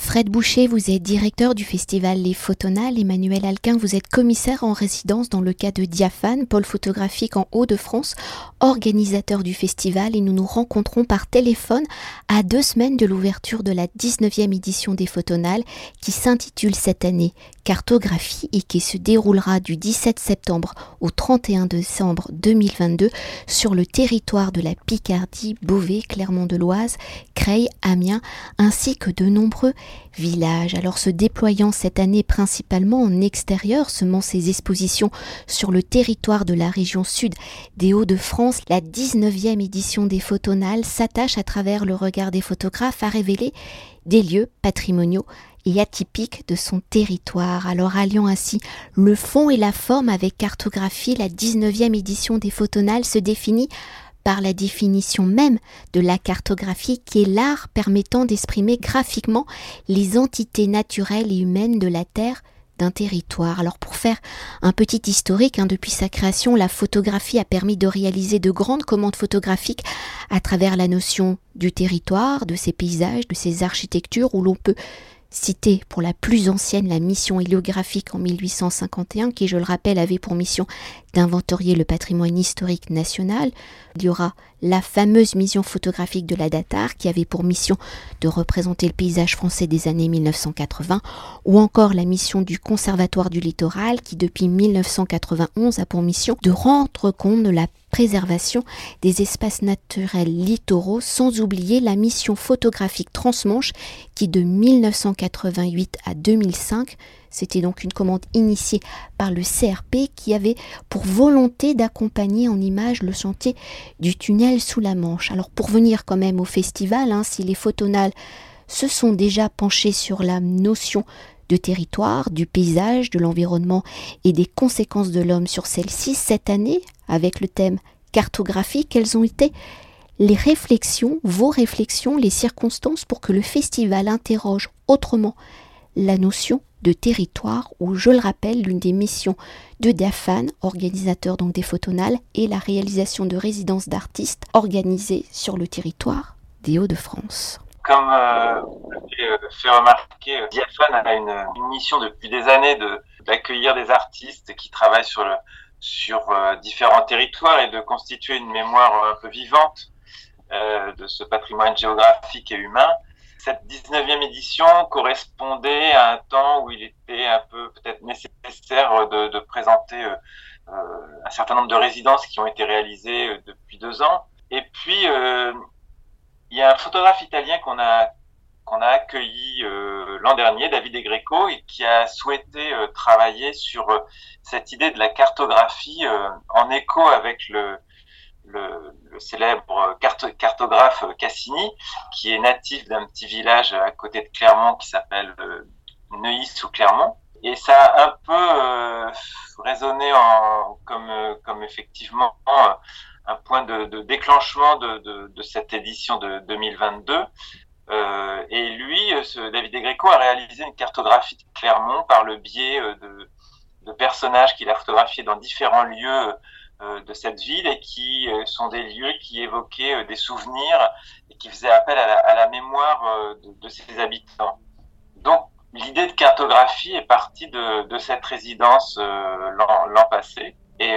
Fred Boucher, vous êtes directeur du festival Les Photonales. Emmanuel Alquin, vous êtes commissaire en résidence dans le cas de Diaphane, pôle photographique en Hauts-de-France, organisateur du festival. Et nous nous rencontrons par téléphone à deux semaines de l'ouverture de la 19e édition des Photonales qui s'intitule cette année Cartographie et qui se déroulera du 17 septembre au 31 décembre 2022 sur le territoire de la Picardie, Beauvais, Clermont-de-Loise, Creil, Amiens, ainsi que de nombreux villages. Alors se déployant cette année principalement en extérieur, semant ses expositions sur le territoire de la région sud des Hauts-de-France, la 19e édition des Photonales s'attache à travers le regard des photographes à révéler des lieux patrimoniaux et atypiques de son territoire. Alors alliant ainsi le fond et la forme avec cartographie, la 19e édition des Photonales se définit par la définition même de la cartographie qui est l'art permettant d'exprimer graphiquement les entités naturelles et humaines de la Terre d'un territoire. Alors pour faire un petit historique, hein, depuis sa création, la photographie a permis de réaliser de grandes commandes photographiques à travers la notion du territoire, de ses paysages, de ses architectures, où l'on peut citer pour la plus ancienne la mission héliographique en 1851, qui, je le rappelle, avait pour mission d'inventorier le patrimoine historique national. Il y aura la fameuse mission photographique de la Datar, qui avait pour mission de représenter le paysage français des années 1980, ou encore la mission du Conservatoire du littoral, qui depuis 1991 a pour mission de rendre compte de la préservation des espaces naturels littoraux, sans oublier la mission photographique Transmanche qui de 1988 à 2005 c'était donc une commande initiée par le CRP qui avait pour volonté d'accompagner en images le chantier du tunnel sous la Manche. Alors pour venir quand même au festival, hein, si les photonales se sont déjà penchés sur la notion de territoire, du paysage, de l'environnement et des conséquences de l'homme sur celle-ci cette année, avec le thème cartographie, quelles ont été les réflexions, vos réflexions, les circonstances pour que le festival interroge autrement la notion de territoire où, je le rappelle, l'une des missions de DAFAN, organisateur donc des photonales, est la réalisation de résidences d'artistes organisées sur le territoire des Hauts-de-France. Comme euh, fait remarquer, euh, Diafan a une, mission depuis des années d'accueillir des artistes qui travaillent sur, euh, différents territoires et de constituer une mémoire un peu vivante euh, de ce patrimoine géographique et humain cette 19e édition correspondait à un temps où il était un peu peut-être nécessaire de, présenter euh, euh, un certain nombre de résidences qui ont été réalisées euh, depuis deux ans. Et puis, il y a un photographe italien qu'on a qu'on a accueilli l'an dernier, David Egreco, et qui a souhaité travailler sur cette idée de la cartographie en écho avec le, le, célèbre cartographe Cassini, qui est natif d'un petit village à côté de Clermont qui s'appelle euh, Neuilly sous Clermont. Et ça a un peu euh, résonné euh, comme effectivement un point de, déclenchement de, cette édition de 2022. et lui, David Egreco, a réalisé une cartographie de Clermont par le biais de, personnages qu'il a photographiés dans différents lieux de cette ville et qui euh, sont des lieux qui évoquaient euh, des souvenirs et qui faisaient appel à la, mémoire de, ses habitants. Donc l'idée de cartographie est partie de, cette résidence l'an passé. Et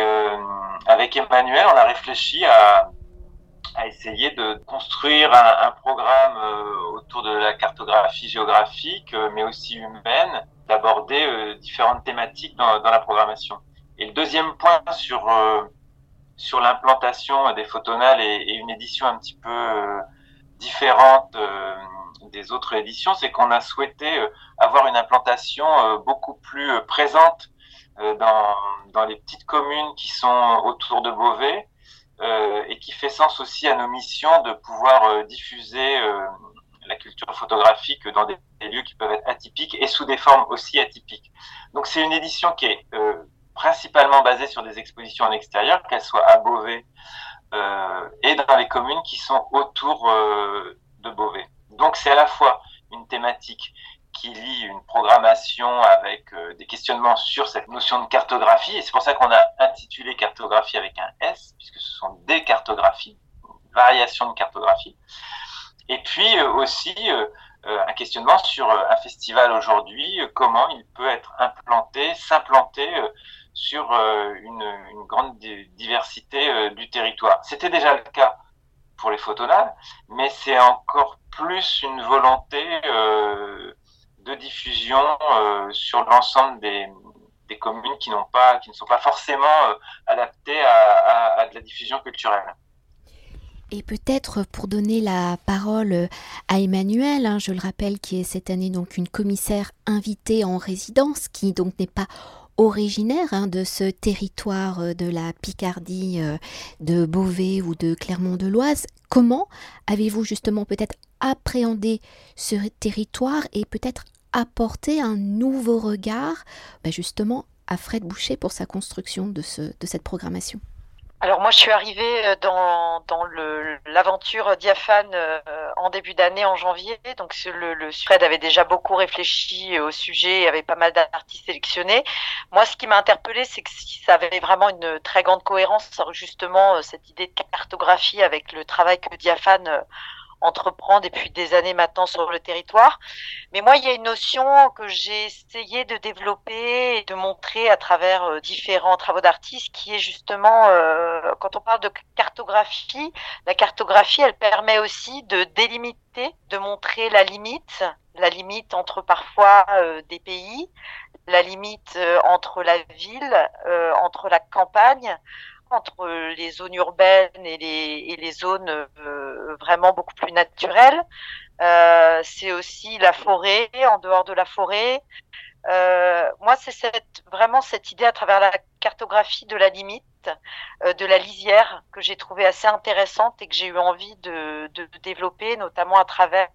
avec Emmanuel, on a réfléchi à, essayer de construire un, programme autour de la cartographie géographique, mais aussi humaine, d'aborder différentes thématiques dans, la programmation. Et le deuxième point sur euh, sur l'implantation des photonales et, une édition un petit peu euh, différente euh, des autres éditions, c'est qu'on a souhaité avoir une implantation beaucoup plus présente dans, dans les petites communes qui sont autour de Beauvais et qui fait sens aussi à nos missions de pouvoir diffuser la culture photographique dans des, lieux qui peuvent être atypiques et sous des formes aussi atypiques. Donc c'est une édition qui est principalement basée sur des expositions en extérieur, qu'elles soient à Beauvais euh, et dans les communes qui sont autour euh, de Beauvais. Donc c'est à la fois une thématique qui lie une programmation avec euh, des questionnements sur cette notion de cartographie, et c'est pour ça qu'on a intitulé cartographie avec un S, puisque ce sont des cartographies, variations de cartographie. Et puis aussi un questionnement sur un festival aujourd'hui, comment il peut être implanté, s'implanter sur une, une, grande diversité du territoire. C'était déjà le cas pour les photonales, mais c'est encore plus une volonté de diffusion sur l'ensemble des, des communes qui n'ont pas, qui ne sont pas forcément euh, adaptées à, de la diffusion culturelle. Et peut-être pour donner la parole à Emmanuel, hein, je le rappelle, qui est cette année donc une commissaire invitée en résidence, qui donc n'est pas originaire hein, de ce territoire euh, de la Picardie, euh, de Beauvais ou de Clermont-de-Loise. Comment avez-vous justement peut-être appréhendé ce territoire et peut-être apporter un nouveau regard bah, justement à Fred Boucher pour sa construction de cette programmation? Alors moi je suis arrivée euh, dans, dans l'aventure diaphane euh, en début d'année en janvier. Donc le, le Fred avait déjà beaucoup réfléchi au sujet, avait pas mal d'artistes sélectionnés. Moi ce qui m'a interpellée c'est que ça avait vraiment une très grande cohérence, justement euh, cette idée de cartographie avec le travail que diaphane entreprend depuis des années maintenant sur le territoire. Mais moi, il y a une notion que j'ai essayé de développer et de montrer à travers euh, différents travaux d'artistes, qui est justement, euh, quand on parle de cartographie, la cartographie, elle permet aussi de délimiter, de montrer la limite, la limite entre parfois euh, des pays, la limite entre la ville, entre la campagne, entre les zones urbaines et les, et les zones euh, vraiment beaucoup plus naturelles. Euh, c'est aussi la forêt, en dehors de la forêt. Euh, moi, c'est cette, vraiment cette idée à travers la cartographie de la limite, de la lisière, que j'ai trouvé assez intéressante et que j'ai eu envie de, de, développer, notamment à travers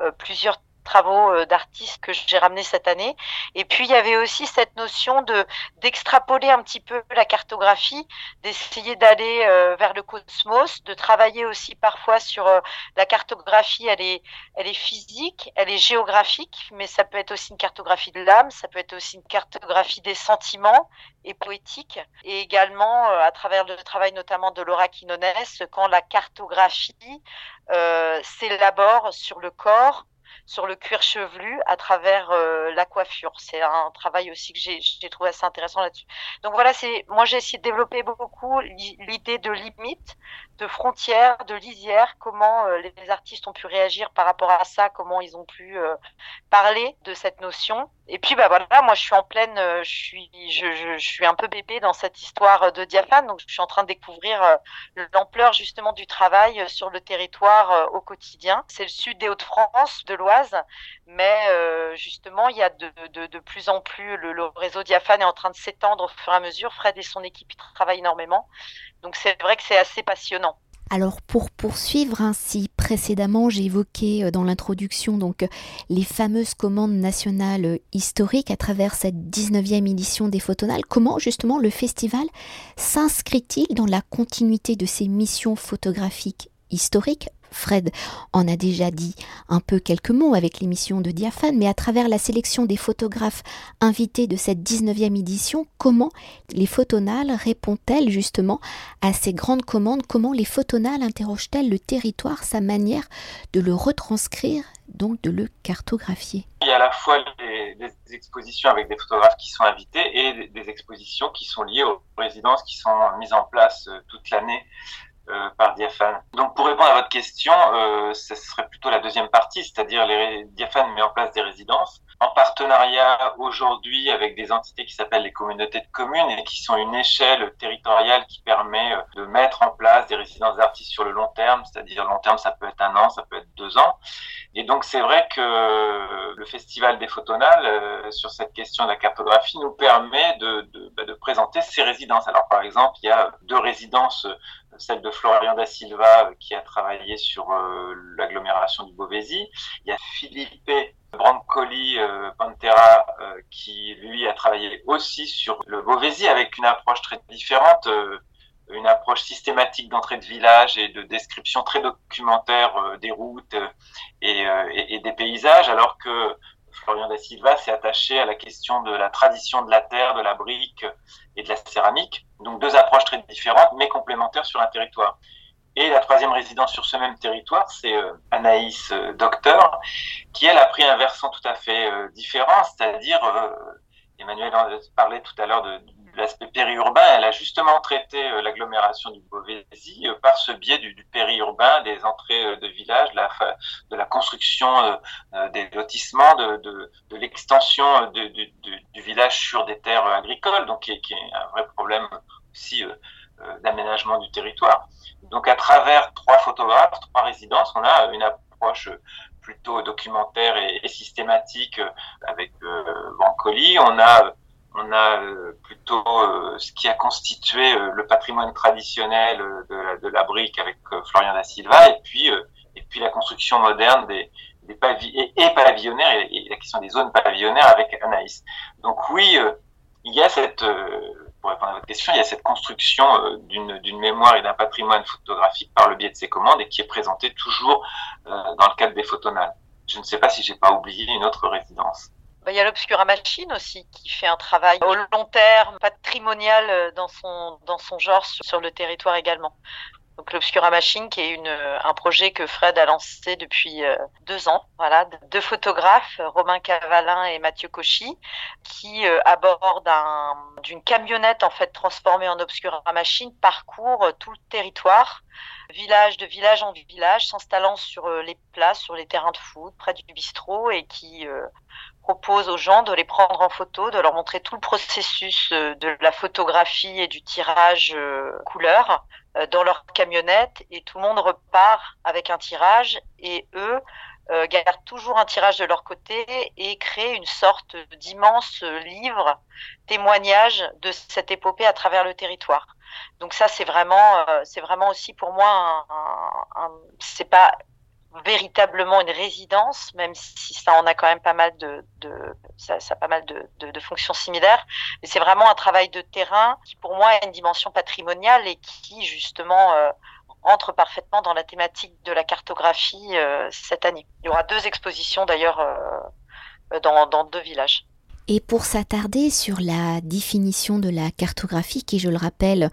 euh, plusieurs travaux euh, d'artistes que j'ai ramenés cette année. Et puis il y avait aussi cette notion de d'extrapoler un petit peu la cartographie, d'essayer d'aller euh, vers le cosmos, de travailler aussi parfois sur euh, la cartographie. Elle est elle est physique, elle est géographique, mais ça peut être aussi une cartographie de l'âme, ça peut être aussi une cartographie des sentiments et poétique, et également à travers le travail notamment de Laura Quinones, quand la cartographie s'élabore sur le corps sur le cuir chevelu à travers euh, la coiffure. C'est un travail aussi que j'ai trouvé assez intéressant là-dessus. Donc voilà, c'est moi j'ai essayé de développer beaucoup l'idée de limite, de frontières, de lisière, comment euh, les artistes ont pu réagir par rapport à ça, comment ils ont pu euh, parler de cette notion. Et puis bah voilà, moi je suis en pleine, je suis je, je, je, suis un peu bébé dans cette histoire de diaphane, donc je suis en train de découvrir l'ampleur justement du travail sur le territoire au quotidien. C'est le sud des Hauts-de-France, de l'Ouest mais euh, justement, il y a de, plus en plus, le, réseau Diaphane est en train de s'étendre au fur et à mesure. Fred et son équipe travaillent énormément. Donc c'est vrai que c'est assez passionnant. Alors pour poursuivre, ainsi précédemment j'ai évoqué euh, dans l'introduction donc les fameuses commandes nationales historiques à travers cette 19e édition des Photonales. Comment justement le festival s'inscrit-il dans la continuité de ces missions photographiques historiques Fred en a déjà dit un peu quelques mots avec l'émission de Diaphane, mais à travers la sélection des photographes invités de cette 19e édition, comment les photonales répondent-elles justement à ces grandes commandes? Comment les photonales interrogent-elles le territoire, sa manière de le retranscrire, donc de le cartographier? Il y a à la fois des, expositions avec des photographes qui sont invités et des expositions qui sont liées aux résidences qui sont mises en place euh, toute l'année euh, par Diaphane. Donc pour répondre à votre question, euh, ce serait plutôt la deuxième partie, c'est-à-dire les Diaphane met en place des résidences en partenariat aujourd'hui avec des entités qui s'appellent les communautés de communes et qui sont une échelle territoriale qui permet euh, de mettre en place des résidences d'artistes sur le long terme, c'est-à-dire long terme ça peut être un an, ça peut être deux ans. Et donc c'est vrai que le festival des photonales sur cette question de la cartographie nous permet bah, de présenter ces résidences. Alors par exemple, il y a deux résidences celle de Florian da Silva euh, qui a travaillé sur euh, l'agglomération du Beauvaisis. Il y a Philippe Brancoli euh, Pantera qui lui a travaillé aussi sur le Beauvaisis avec une approche très différente, une approche systématique d'entrée de village et de description très documentaire des routes et, et, des paysages, alors que Florian da Silva s'est attaché à la question de la tradition de la terre, de la brique et de la céramique. Donc deux approches très différentes mais complémentaires sur un territoire. Et la troisième résidence sur ce même territoire, c'est Anaïs Docteur, qui elle a pris un versant tout à fait différent, c'est-à-dire Emmanuel parlait tout à l'heure de, l'aspect périurbain, elle a justement traité euh, l'agglomération du Beauvaisis euh, par ce biais du, périurbain, des entrées euh, de villages, de la construction des lotissements, de, l'extension du, village sur des terres agricoles, donc qui est, un vrai problème aussi d'aménagement du territoire. Donc à travers trois photographes, trois résidences, on a une approche plutôt documentaire et, systématique avec Bancoli. On a on a euh, plutôt euh, ce qui a constitué euh, le patrimoine traditionnel de la, de la brique avec Florian da Silva et puis et puis la construction moderne des, des et, pavillonnaires et, la question des zones pavillonnaires avec Anaïs. Donc oui, il y a cette pour répondre à votre question, il y a cette construction d'une mémoire et d'un patrimoine photographique par le biais de ces commandes et qui est présenté toujours dans le cadre des photonales. Je ne sais pas si j'ai pas oublié une autre résidence. Bah, il y a l'Obscura Machine aussi qui fait un travail au long terme, patrimonial euh, dans son, dans son genre sur, le territoire également. Donc l'Obscura Machine, qui est une, un projet que Fred a lancé depuis euh, deux ans. Voilà, deux photographes, Romain Cavalin et Mathieu Cauchy, qui euh, abordent d'une camionnette en fait transformée en Obscura Machine, parcourent tout le territoire, village de village en village, s'installant sur les places, sur les terrains de foot, près du bistrot, et qui propose aux gens de les prendre en photo, de leur montrer tout le processus euh, de la photographie et du tirage euh, couleur euh, dans leur camionnette et tout le monde repart avec un tirage et eux gardent toujours un tirage de leur côté et créent une sorte d'immense livre témoignage de cette épopée à travers le territoire. Donc ça c'est vraiment c'est vraiment aussi pour moi un, un c'est pas véritablement une résidence, même si ça en a quand même pas mal de, de ça, ça, a pas mal de, de, de fonctions similaires. Mais c'est vraiment un travail de terrain qui, pour moi, a une dimension patrimoniale et qui, justement, euh, entre parfaitement dans la thématique de la cartographie euh, cette année. Il y aura deux expositions d'ailleurs euh, dans, dans deux villages. Et pour s'attarder sur la définition de la cartographie, qui je le rappelle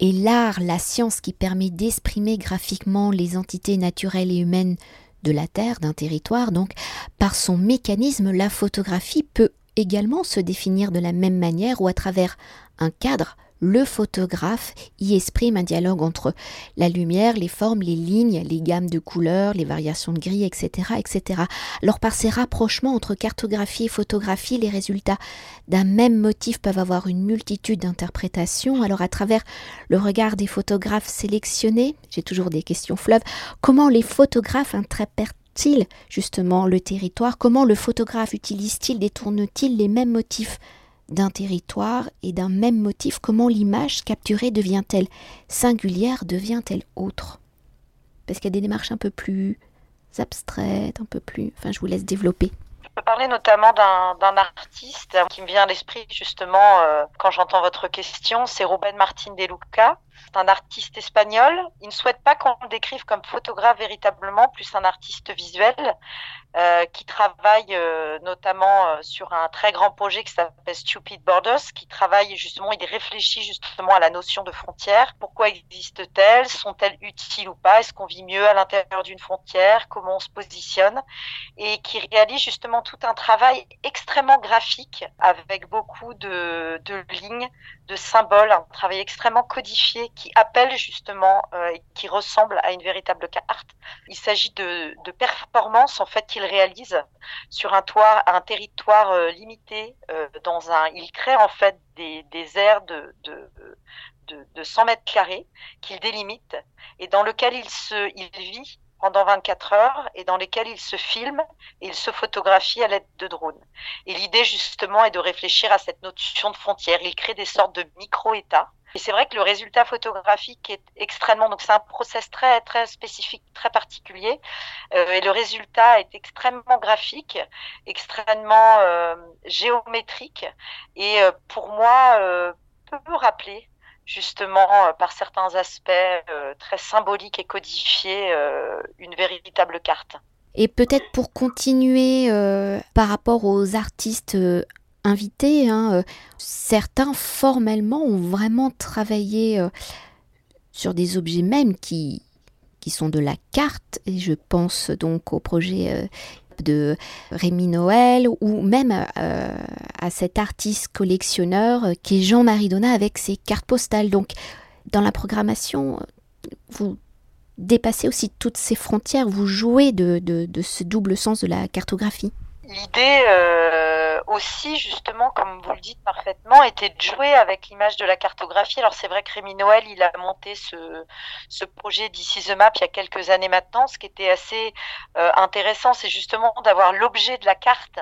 est l'art, la science qui permet d'exprimer graphiquement les entités naturelles et humaines de la Terre, d'un territoire, donc par son mécanisme, la photographie peut également se définir de la même manière ou à travers un cadre le photographe y exprime un dialogue entre la lumière, les formes, les lignes, les gammes de couleurs, les variations de gris, etc., etc. Alors par ces rapprochements entre cartographie et photographie, les résultats d'un même motif peuvent avoir une multitude d'interprétations. Alors à travers le regard des photographes sélectionnés, j'ai toujours des questions fleuves, comment les photographes interprètent-ils justement le territoire? Comment le photographe utilise-t-il, détourne-t-il les mêmes motifs? D'un territoire et d'un même motif, comment l'image capturée devient-elle singulière, devient-elle autre? Parce qu'il y a des démarches un peu plus abstraites, un peu plus... Enfin, je vous laisse développer. Je peux parler notamment d'un artiste qui me vient à l'esprit justement euh, quand j'entends votre question, c'est Ruben Martin de Luca. C'est un artiste espagnol. Il ne souhaite pas qu'on le décrive comme photographe véritablement, plus un artiste visuel. Euh, qui travaille euh, notamment euh, sur un très grand projet qui s'appelle Stupid Borders, qui travaille justement, il réfléchit justement à la notion de frontière. Pourquoi existent-elles Sont-elles utiles ou pas? Est-ce qu'on vit mieux à l'intérieur d'une frontière? Comment on se positionne? Et qui réalise justement tout un travail extrêmement graphique avec beaucoup de, de lignes, de symboles, un travail extrêmement codifié qui appelle justement et qui ressemble à une véritable carte. Il s'agit de, de performances en fait qui réalise sur un toit, un territoire euh, limité. Euh, dans un, il crée en fait des, des aires de, de, de, de 100 mètres carrés qu'il délimite et dans lequel il se, il vit pendant 24 heures et dans lesquels il se filme et il se photographie à l'aide de drones. Et l'idée justement est de réfléchir à cette notion de frontière. Il crée des sortes de micro-États et c'est vrai que le résultat photographique est extrêmement, donc c'est un process très très spécifique, très particulier, euh, et le résultat est extrêmement graphique, extrêmement euh, géométrique, et euh, pour moi peut rappeler justement par certains aspects très symboliques et codifiés une véritable carte. Et peut-être pour continuer par rapport aux artistes invités, hein, euh, certains formellement ont vraiment travaillé euh, sur des objets même qui, qui sont de la carte, et je pense donc au projet de Rémi Noël ou même à cet artiste collectionneur qui est Jean-Marie Donat avec ses cartes postales. Donc dans la programmation, vous dépassez aussi toutes ces frontières, vous jouez de, de, ce double sens de la cartographie. L'idée euh, aussi, justement, comme vous le dites parfaitement, était de jouer avec l'image de la cartographie. Alors c'est vrai que Rémi Noël, il a monté ce, projet d'ici the Map il y a quelques années maintenant. Ce qui était assez euh, intéressant, c'est justement d'avoir l'objet de la carte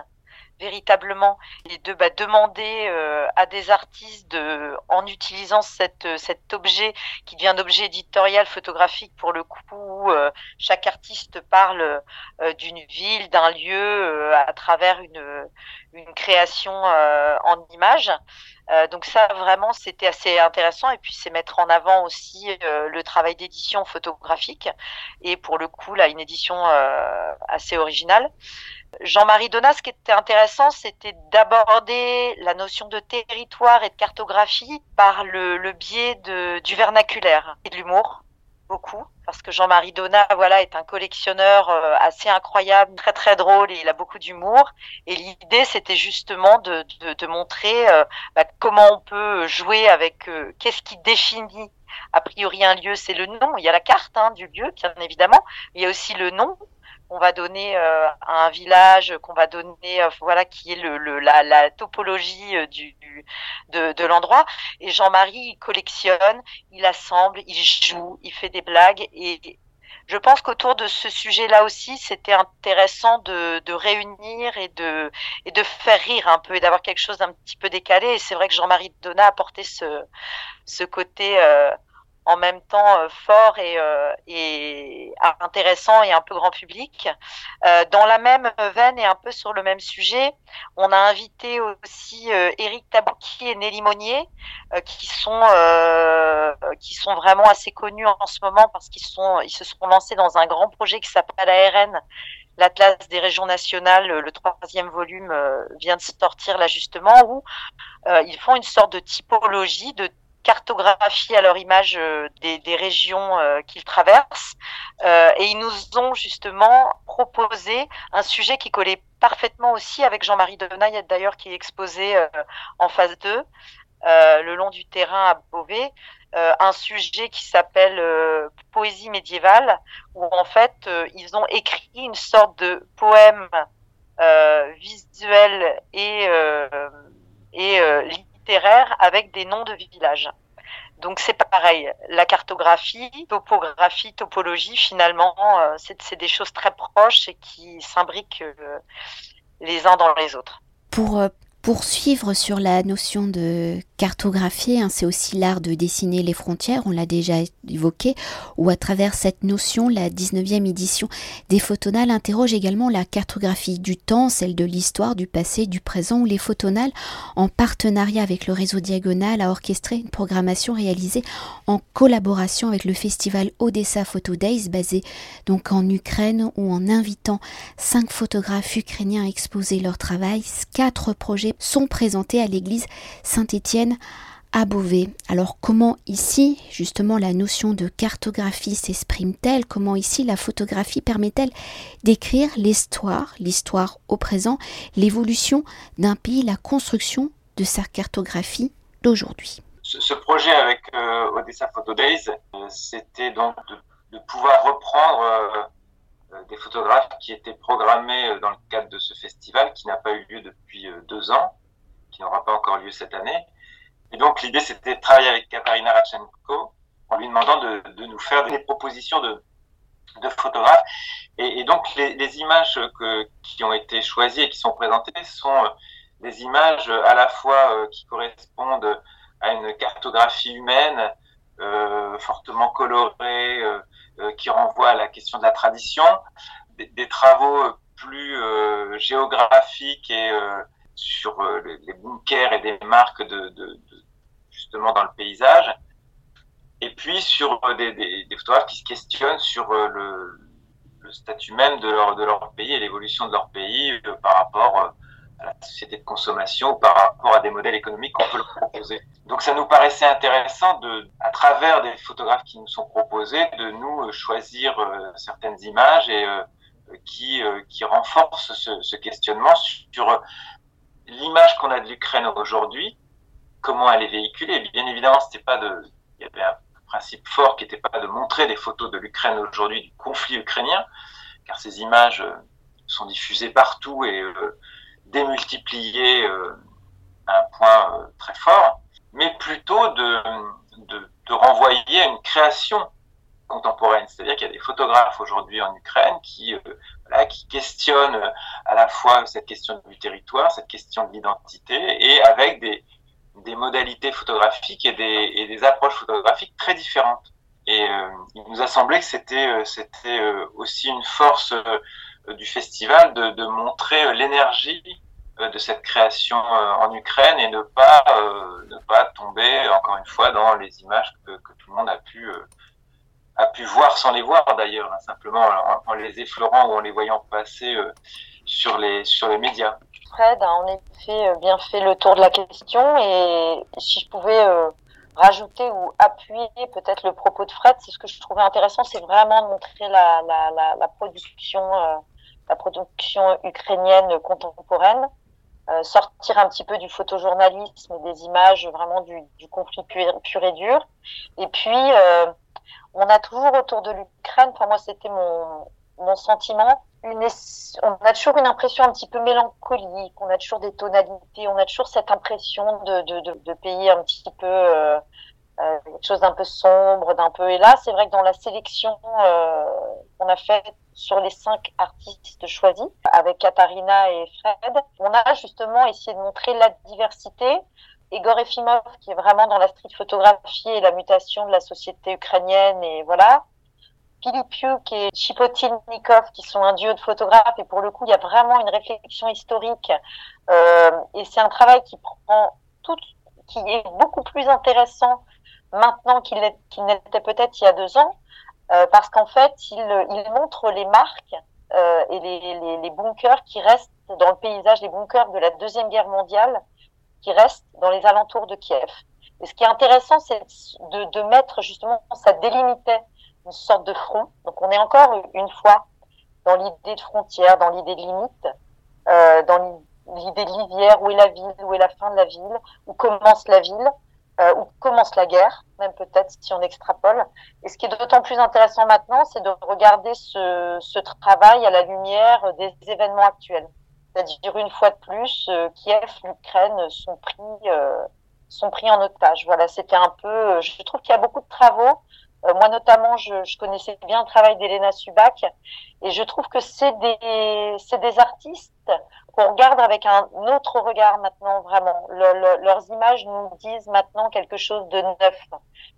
véritablement et de bah, demander euh, à des artistes de, en utilisant cette, cet objet qui devient un objet éditorial photographique pour le coup euh, chaque artiste parle euh, d'une ville d'un lieu à travers une, une création en images. Donc ça vraiment c'était assez intéressant. Et puis c'est mettre en avant aussi le travail d'édition photographique. Et pour le coup là une édition assez originale Jean-Marie Donat, ce qui était intéressant, c'était d'aborder la notion de territoire et de cartographie par le, biais du vernaculaire et de l'humour, beaucoup, parce que Jean-Marie Donat, voilà, est un collectionneur euh, assez incroyable, très très drôle et il a beaucoup d'humour. Et l'idée, c'était justement de, de, montrer euh, bah, comment on peut jouer avec euh, qu'est-ce qui définit a priori un lieu, c'est le nom. Il y a la carte hein, du lieu, bien évidemment. Il y a aussi le nom qu'on va donner euh, à un village, qu'on va donner, euh, voilà, qui est le, la, topologie euh, du, de, l'endroit. Et Jean-Marie, il collectionne, il assemble, il joue, il fait des blagues. Et je pense qu'autour de ce sujet-là aussi, c'était intéressant de, réunir et de, et de faire rire un peu et d'avoir quelque chose d'un petit peu décalé. Et c'est vrai que Jean-Marie Donat a apporté ce, ce côté en même temps euh, fort et, euh, et, intéressant et un peu grand public. Euh, dans la même veine et un peu sur le même sujet, on a invité aussi Eric Tabouki et Nelly Monnier, qui sont qui sont vraiment assez connus en, ce moment parce qu'ils sont ils se sont lancés dans un grand projet qui s'appelle ARN l'Atlas des régions nationales, le troisième volume vient de sortir là justement, où ils font une sorte de typologie de cartographie à leur image euh, des, régions euh, qu'ils traversent. Euh, et ils nous ont justement proposé un sujet qui collait parfaitement aussi avec Jean-Marie Denaille, d'ailleurs, qui est exposé en phase 2, le long du terrain à Beauvais. un sujet qui s'appelle poésie médiévale, où en fait ils ont écrit une sorte de poème visuel et, et avec des noms de villages. Donc c'est pareil, la cartographie, topographie, topologie, finalement, euh, c'est des choses très proches et qui s'imbriquent euh, les uns dans les autres. Pour euh, poursuivre sur la notion de cartographie, hein, c'est aussi l'art de dessiner les frontières, on l'a déjà évoqué, ou à travers cette notion, la 19e édition des photonales interroge également la cartographie du temps, celle de l'histoire, du passé, du présent, où les photonales, en partenariat avec le réseau Diagonal, a orchestré une programmation réalisée en collaboration avec le festival Odessa Photo Days, basé donc en Ukraine, ou en invitant cinq photographes ukrainiens à exposer leur travail. Quatre projets sont présentés à l'église Saint-Étienne à Beauvais. Alors comment ici, justement, la notion de cartographie s'exprime-t-elle? Comment ici la photographie permet-elle d'écrire l'histoire, l'histoire au présent, l'évolution d'un pays, la construction de sa cartographie d'aujourd'hui? Ce, projet avec euh, Odessa Photo Days, euh, c'était donc de, pouvoir reprendre euh, des photographes qui étaient programmés dans le cadre de ce festival qui n'a pas eu lieu depuis deux ans, qui n'aura pas encore lieu cette année et donc l'idée, c'était de travailler avec Katarina Rachenko en lui demandant de, de nous faire des propositions de, de photographes. Et, donc les, les, images que, qui ont été choisies et qui sont présentées sont euh, des images à la fois euh, qui correspondent à une cartographie humaine euh, fortement colorée, euh, euh, qui renvoie à la question de la tradition, des, des travaux plus géographiques et sur les bunkers et des marques de, justement dans le paysage. Et puis sur euh, des, photographes qui se questionnent sur euh, le, statut même de leur, de leur pays et l'évolution de leur pays euh, par rapport la société de consommation par rapport à des modèles économiques qu'on peut leur proposer. Donc ça nous paraissait intéressant de, à travers des photographes qui nous sont proposés, de nous choisir certaines images et qui, qui renforcent ce, ce questionnement sur l'image qu'on a de l'Ukraine aujourd'hui, comment elle est véhiculée. Bien évidemment, c'était pas de, il y avait un principe fort qui n'était pas de montrer des photos de l'Ukraine aujourd'hui, du conflit ukrainien, car ces images euh, sont diffusées partout et euh, démultipliées euh, à un point très fort, mais plutôt de, de, de renvoyer à une création contemporaine. C'est-à-dire qu'il y a des photographes aujourd'hui en Ukraine qui, voilà, qui questionnent à la fois cette question du territoire, cette question de l'identité, et avec des, modalités photographiques et des, approches photographiques très différentes. Et euh, il nous a semblé que c'était euh, euh, aussi une force du festival de, montrer l'énergie de cette création en Ukraine et ne pas ne pas tomber encore une fois dans les images que tout le monde a pu a pu voir sans les voir d'ailleurs, hein, simplement en, les effleurant ou en les voyant passer sur les sur les médias. Fred a en effet euh, bien fait le tour de la question et si je pouvais euh, rajouter ou appuyer peut-être le propos de Fred, c'est ce que je trouvais intéressant, c'est vraiment de montrer la, la, la, production, euh, la production ukrainienne contemporaine, sortir un petit peu du photojournalisme des images vraiment du, du conflit pur, et dur. Et puis, on a toujours autour de l'Ukraine, pour moi c'était mon, mon sentiment, on a toujours une impression un petit peu mélancolique, on a toujours des tonalités, on a toujours cette impression de, de, de, de pays un petit peu euh, euh, quelque chose d'un peu sombre, d'un peu. Et là, c'est vrai que dans la sélection euh, qu'on a faite sur les cinq artistes choisis avec Katharina et Fred, on a justement essayé de montrer la diversité. Igor Efimov, qui est vraiment dans la street photographie et la mutation de la société ukrainienne, et voilà. Philippe et Chipotilnikov, qui sont un duo de photographes, et pour le coup, il y a vraiment une réflexion historique. Euh, et c'est un travail qui prend tout, qui est beaucoup plus intéressant maintenant qu'il n'était peut-être il y a deux ans, euh, parce qu'en fait, il, montre les marques euh, et les, les, bunkers qui restent dans le paysage, les bunkers de la deuxième guerre mondiale, qui restent dans les alentours de Kiev. Et ce qui est intéressant, c'est de, mettre justement, ça délimitait une sorte de front. Donc on est encore une fois dans l'idée de frontière, dans l'idée de limite, euh, dans l'idée de rivière, où est la ville, où est la fin de la ville, où commence la ville, euh, où commence la guerre, même peut-être si on extrapole. Et ce qui est d'autant plus intéressant maintenant, c'est de regarder ce, travail à la lumière des événements actuels. C'est-à-dire une fois de plus, euh, Kiev, l'Ukraine sont pris euh, sont pris en otage. Voilà, c'était un peu. Je trouve qu'il y a beaucoup de travaux euh, moi notamment, je, connaissais bien le travail d'Elena Subac et je trouve que c'est des, c'est des artistes qu'on regarde avec un autre regard maintenant vraiment. Le, le, leurs images nous disent maintenant quelque chose de neuf.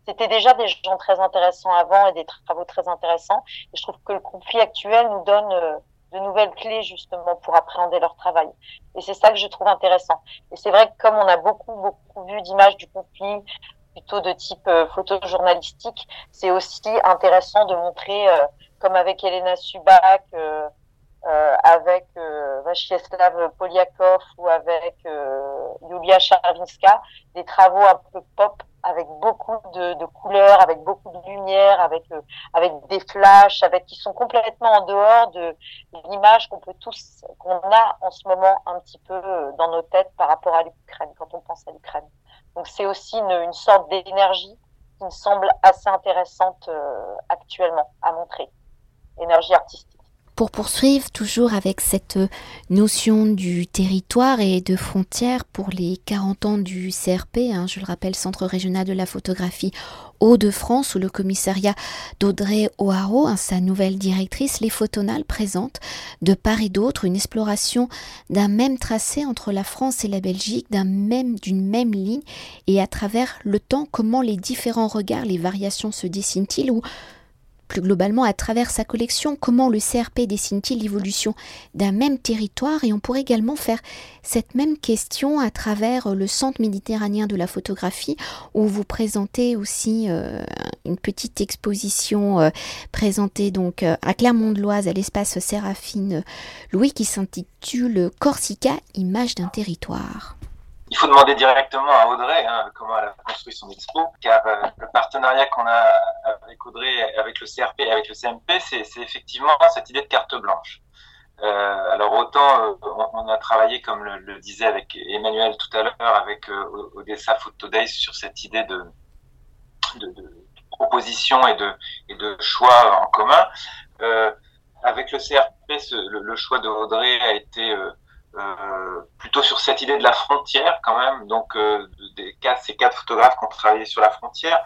C'était déjà des gens très intéressants avant et des travaux très intéressants. Et je trouve que le conflit actuel nous donne euh, de nouvelles clés justement pour appréhender leur travail. Et c'est ça que je trouve intéressant. Et c'est vrai que comme on a beaucoup, beaucoup vu d'images du conflit, plutôt de type euh, photojournalistique, c'est aussi intéressant de montrer, euh, comme avec Elena Subak, euh, euh avec euh, Vachieslav Polyakov ou avec Yulia Charvinska, des travaux un peu pop avec beaucoup de, de, couleurs, avec beaucoup de lumière, avec avec des flashs, avec qui sont complètement en dehors de l'image qu'on peut tous qu'on a en ce moment un petit peu dans nos têtes par rapport à l'Ukraine quand on pense à l'Ukraine. Donc c'est aussi une, une sorte d'énergie qui me semble assez intéressante euh, actuellement à montrer, énergie artistique. Pour poursuivre toujours avec cette notion du territoire et de frontières pour les 40 ans du CRP, hein, je le rappelle, Centre régional de la photographie Hauts-de-France, où le commissariat d'Audrey O'Haraud, hein, sa nouvelle directrice, les photonales présente de part et d'autre une exploration d'un même tracé entre la France et la Belgique, d'un même, d'une même ligne, et à travers le temps, comment les différents regards, les variations se dessinent-ils, ou Plus globalement, à travers sa collection, comment le CRP dessine-t-il l'évolution d'un même territoire Et on pourrait également faire cette même question à travers le Centre méditerranéen de la photographie, où vous présentez aussi euh, une petite exposition euh, présentée donc euh, à Clermont-de-Loise à l'espace Séraphine Louis qui s'intitule Corsica, image d'un territoire. Il faut demander directement à Audrey hein, comment elle a construit son expo, car euh, le partenariat qu'on a avec Audrey, avec le CRP et avec le CMP, c'est effectivement cette idée de carte blanche. Euh, alors autant euh, on, a travaillé, comme le, disait avec Emmanuel tout à l'heure, avec euh, Odessa Photo Days sur cette idée de, de, de, proposition et de, et de choix en commun. avec le CRP, le, le, choix de Audrey a été euh, plutôt sur cette idée de la frontière quand même, donc euh, des quatre, ces quatre photographes qui ont travaillé sur la frontière,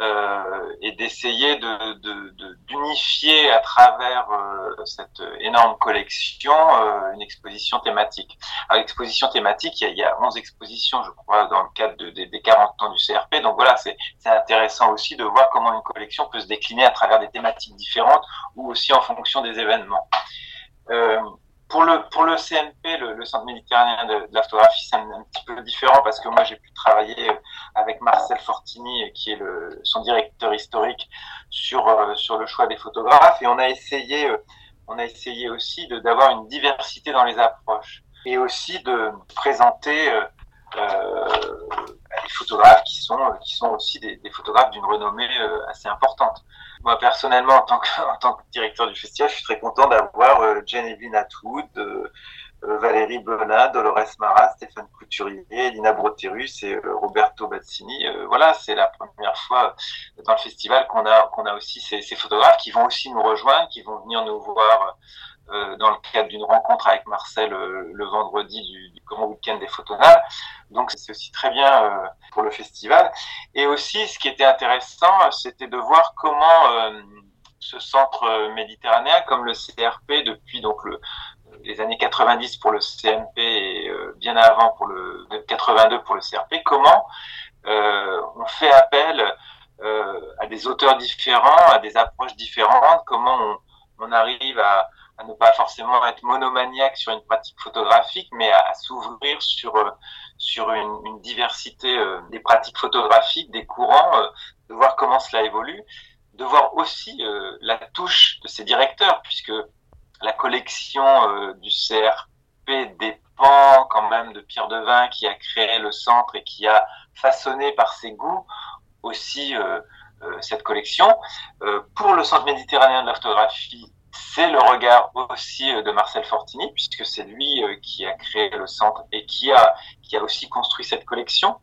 euh, et d'essayer de, d'unifier à travers euh, cette énorme collection euh, une exposition thématique. Alors, exposition thématique, il y, a, il y a 11 expositions, je crois, dans le cadre de, des 40 ans du CRP. Donc voilà, c'est, c'est intéressant aussi de voir comment une collection peut se décliner à travers des thématiques différentes ou aussi en fonction des événements. Euh, pour le, pour le CNP, le, Centre méditerranéen de, la photographie, c'est un, petit peu différent parce que moi, j'ai pu travailler avec Marcel Fortini, qui est le, son directeur historique, sur, euh, sur le choix des photographes. Et on a essayé, euh, on a essayé aussi d'avoir une diversité dans les approches et aussi de présenter euh, euh les photographes qui sont, qui sont aussi des, des photographes d'une renommée assez importante. Moi, personnellement, en tant, que, en tant que directeur du festival, je suis très content d'avoir euh, Genevieve Atwood, euh, euh, Valérie Bonnat, Dolores Mara, Stéphane Couturier, Lina Broterus et euh, Roberto Bazzini. voilà, c'est la première fois dans le festival qu'on a, qu'on a aussi ces, ces, photographes qui vont aussi nous rejoindre, qui vont venir nous voir euh, dans le cadre d'une rencontre avec Marcel euh, le vendredi du, grand week-end des photonales. Donc c'est aussi très bien euh, pour le festival. Et aussi, ce qui était intéressant, c'était de voir comment ce centre méditerranéen, comme le CRP depuis donc le, les années 90 pour le CMP et bien avant pour le 82 pour le CRP, comment on fait appel à des auteurs différents, à des approches différentes, comment on arrive à, à ne pas forcément être monomaniaque sur une pratique photographique, mais à, s'ouvrir sur euh, sur une, diversité euh, des pratiques photographiques, des courants, euh, de voir comment cela évolue, de voir aussi la touche de ces directeurs, puisque la collection du CRP dépend quand même de Pierre Devin qui a créé le centre et qui a façonné par ses goûts aussi cette collection. pour le Centre méditerranéen de la photographie, c'est le regard aussi euh, de Marcel Fortini, puisque c'est lui euh, qui a créé le centre et qui a, qui a aussi construit cette collection.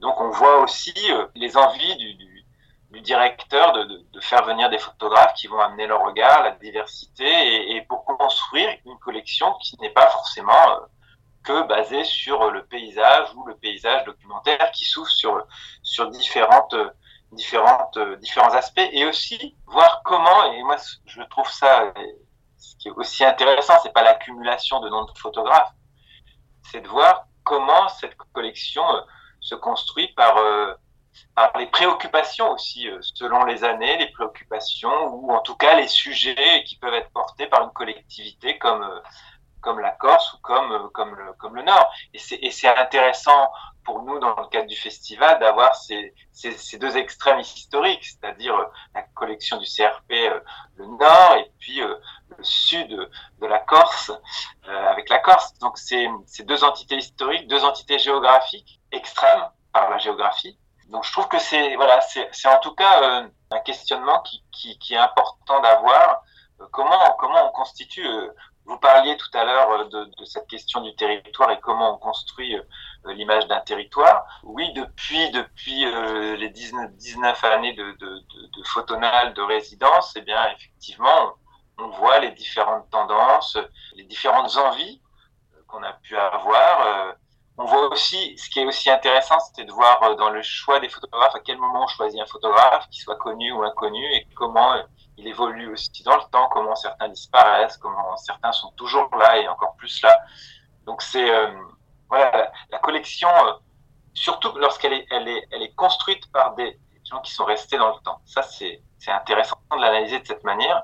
Donc on voit aussi euh, les envies du, directeur de, de, de, faire venir des photographes qui vont amener leur regard, la diversité, et, et pour construire une collection qui n'est pas forcément que basée sur le paysage ou le paysage documentaire qui s'ouvre sur, sur différentes différentes, euh, différents aspects et aussi voir comment, et moi je trouve ça, ce qui est aussi intéressant, c'est pas l'accumulation de noms de photographes, c'est de voir comment cette collection euh, se construit par, euh, par les préoccupations aussi, selon les années, les préoccupations ou en tout cas les sujets qui peuvent être portés par une collectivité comme comme la Corse ou comme comme le comme le Nord. Et c'est intéressant pour nous, dans le cadre du festival, d'avoir ces, deux extrêmes historiques, c'est-à-dire euh, la collection du CRP, euh, le nord, et puis euh, le sud de la Corse, avec la Corse. Donc, c'est ces deux entités historiques, deux entités géographiques extrêmes par la géographie. Donc, je trouve que c'est voilà, c'est en tout cas un questionnement qui, qui, est important d'avoir. comment comment on constitue vous parliez tout à l'heure de, cette question du territoire et comment on construit l'image d'un territoire. Oui, depuis depuis euh, les 19, 19 années de, de, de, de photonal, de résidence, eh bien effectivement, on voit les différentes tendances, les différentes envies qu'on a pu avoir. Euh, on voit aussi, ce qui est aussi intéressant, c'est de voir euh, dans le choix des photographes à quel moment on choisit un photographe, qu'il soit connu ou inconnu, et comment il évolue aussi dans le temps, comment certains disparaissent, comment certains sont toujours là et encore plus là. Donc c'est voilà, la, collection, euh, surtout lorsqu'elle est, construite par des gens qui sont restés dans le temps. Ça, c'est intéressant de l'analyser de cette manière.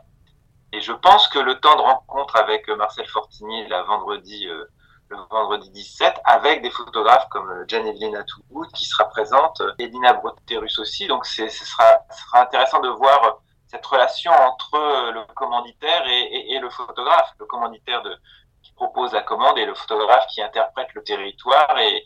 Et je pense que le temps de rencontre avec Marcel Fortini euh, le vendredi 17, avec des photographes comme Jane-Eveline Atwood qui sera présente, Edina Broterus aussi. Donc ce sera, intéressant de voir cette relation entre le commanditaire et, et, le photographe. Le commanditaire de, propose la commande et le photographe qui interprète le territoire et,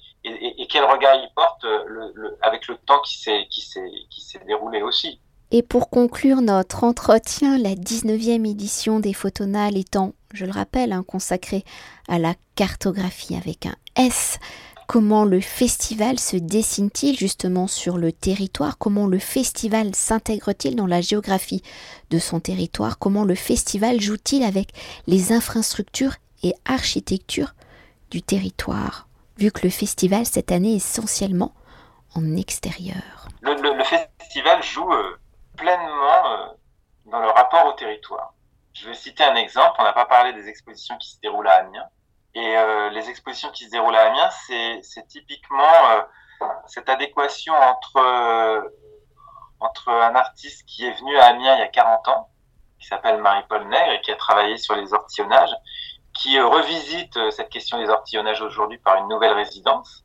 quel regard il porte le, avec le temps qui s'est qui s'est qui s'est déroulé aussi. Et pour conclure notre entretien, la 19e édition des Photonales étant, je le rappelle, hein, consacrée à la cartographie avec un S, comment le festival se dessine-t-il justement sur le territoire, comment le festival s'intègre-t-il dans la géographie de son territoire, comment le festival joue-t-il avec les infrastructures et architectures du territoire, vu que le festival cette année est essentiellement en extérieur. Le, festival joue euh, pleinement euh, dans le rapport au territoire. Je vais citer un exemple. On n'a pas parlé des expositions qui se déroulent à Amiens. Et euh, les expositions qui se déroulent à Amiens, c'est typiquement cette adéquation entre, entre un artiste qui est venu à Amiens il y a 40 ans, qui s'appelle Marie-Paul Nègre et qui a travaillé sur les ortillonnages, qui revisite cette question des ortillonnages aujourd'hui par une nouvelle résidence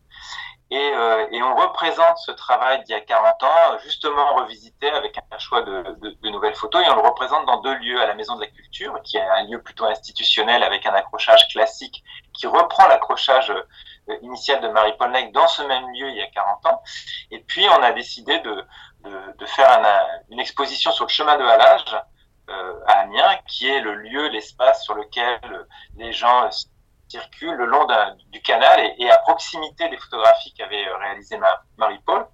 et, euh, et, on représente ce travail d'il y a 40 ans, justement revisité avec un choix de, de, de, nouvelles photos, et on le représente dans deux lieux, à la Maison de la Culture, qui est un lieu plutôt institutionnel avec un accrochage classique qui reprend l'accrochage euh, initial de Marie-Paul dans ce même lieu il y a 40 ans. Et puis on a décidé de, de faire un, une exposition sur le chemin de halage euh, à Amiens, qui est le lieu, l'espace sur lequel les gens circule le long du canal et, à proximité des photographies qu'avait euh, réalisé Marie-Paul.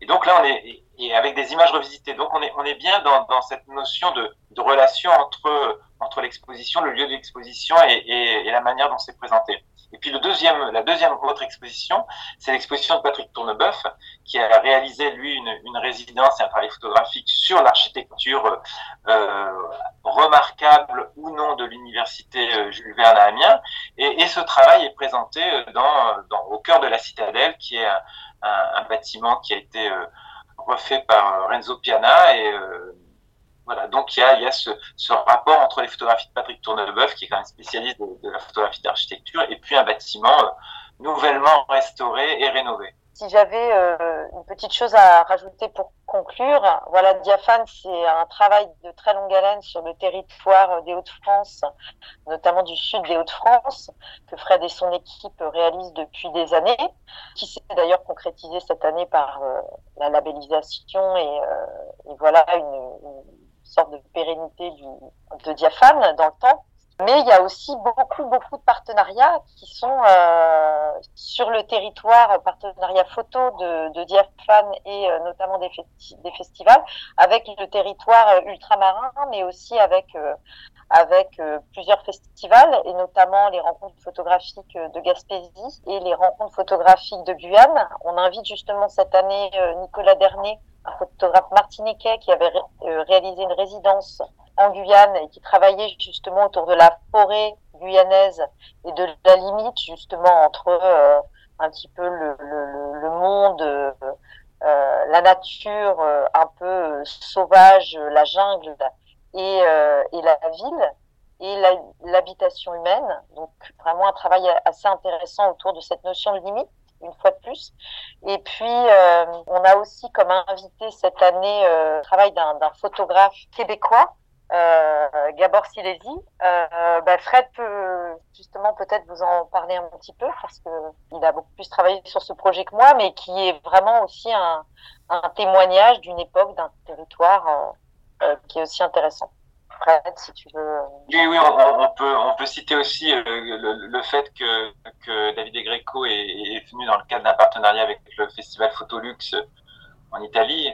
Et donc là, on est avec des images revisitées. Donc on est bien dans, cette notion de, relation entre l'exposition, le lieu de l'exposition et, la manière dont c'est présenté. Et puis le deuxième, la deuxième autre exposition, c'est l'exposition de Patrick Tournebeuf, qui a réalisé lui une, résidence et un travail photographique sur l'architecture euh, remarquable ou non de l'université euh, Jules Verne à Amiens. Et, ce travail est présenté euh, dans, dans, au cœur de la citadelle, qui est un, un, un bâtiment qui a été euh, refait par Renzo Piana et voilà, donc il y a, ce, rapport entre les photographies de Patrick Tournebeuf, qui est quand même spécialiste de, la photographie d'architecture, et puis un bâtiment euh, nouvellement restauré et rénové. Si j'avais euh, une petite chose à rajouter pour conclure, voilà, Diaphane, c'est un travail de très longue haleine sur le territoire des Hauts-de-France, notamment du sud des Hauts-de-France, que Fred et son équipe réalisent depuis des années, qui s'est d'ailleurs concrétisé cette année par euh, la labellisation et, voilà une sorte de pérennité de diaphane dans le temps. Mais il y a aussi beaucoup, beaucoup de partenariats qui sont euh, sur le territoire, partenariats photo de, de Diaphane et euh, notamment des, festivals, avec le territoire euh, ultramarin, mais aussi avec, euh, avec euh, plusieurs festivals, et notamment les rencontres photographiques de Gaspésie et les rencontres photographiques de Guyane. On invite justement cette année Nicolas Dernet un photographe martiniquais qui avait euh, réalisé une résidence en Guyane et qui travaillait justement autour de la forêt guyanaise et de la limite justement entre euh, un petit peu le, le, le monde, euh, la nature un peu sauvage, la jungle et, et la ville et l'habitation humaine. Donc vraiment un travail assez intéressant autour de cette notion de limite une fois de plus. Et puis, euh, on a aussi comme invité cette année euh, le travail d'un photographe québécois, euh, Gabor Silesi. Bah Fred peut justement peut-être vous en parler un petit peu parce que il a beaucoup plus travaillé sur ce projet que moi, mais qui est vraiment aussi un, témoignage d'une époque, d'un territoire qui est aussi intéressant veux. Oui, oui, on, peut, on peut citer aussi euh, le, fait que, que David Egreco est, venu dans le cadre d'un partenariat avec le festival Photolux en Italie,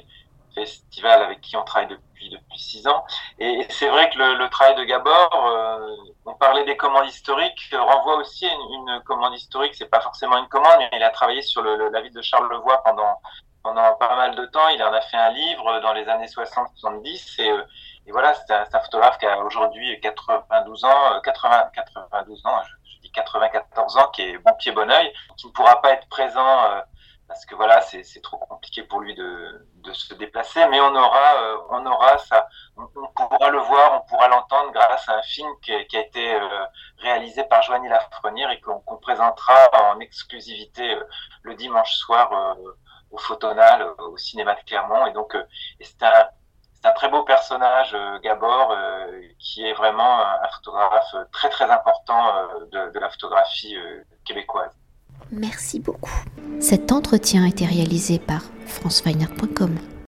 festival avec qui on travaille depuis depuis six ans. Et c'est vrai que le, travail de Gabor, euh, on parlait des commandes historiques, renvoie aussi à une, commande historique. C'est pas forcément une commande, il a travaillé sur le, la ville de Charlevoix pendant pendant pas mal de temps. Il en a fait un livre dans les années 60-70 et, euh, et, voilà, c'est un, photographe qui a aujourd'hui 92 ans, 80, 92 ans, je, dis 94 ans, qui est bon pied bon oeil, qui ne pourra pas être présent euh, parce que voilà, c'est trop compliqué pour lui de, se déplacer, mais on aura, euh, on aura ça, on, pourra le voir, on pourra l'entendre grâce à un film qui, a, été euh, réalisé par Joanie Lafrenière et qu'on présentera en exclusivité euh, le dimanche soir au Photonal, au cinéma de Clermont. Et donc, c'est un, un, très beau personnage, Gabor, qui est vraiment un photographe très très important de, de la photographie québécoise. Merci beaucoup. Cet entretien a été réalisé par franceweiner.com.